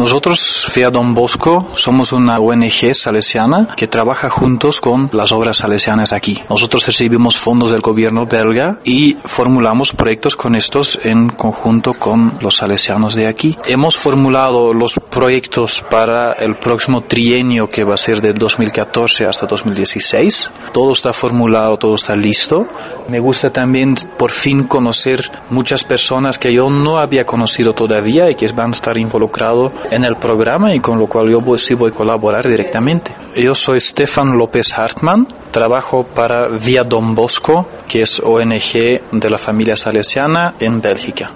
Nosotros, Fia Don Bosco, somos una ONG salesiana que trabaja juntos con las obras salesianas aquí. Nosotros recibimos fondos del gobierno belga y formulamos proyectos con estos en conjunto con los salesianos de aquí. Hemos formulado los proyectos para el próximo trienio que va a ser de 2014 hasta 2016. Todo está formulado, todo está listo. Me gusta también por fin conocer muchas personas que yo no había conocido todavía y que van a estar involucrados en el programa y con lo cual yo sí voy a colaborar directamente. Yo soy Stefan López Hartmann, trabajo para Via Don Bosco, que es ONG de la familia salesiana en Bélgica.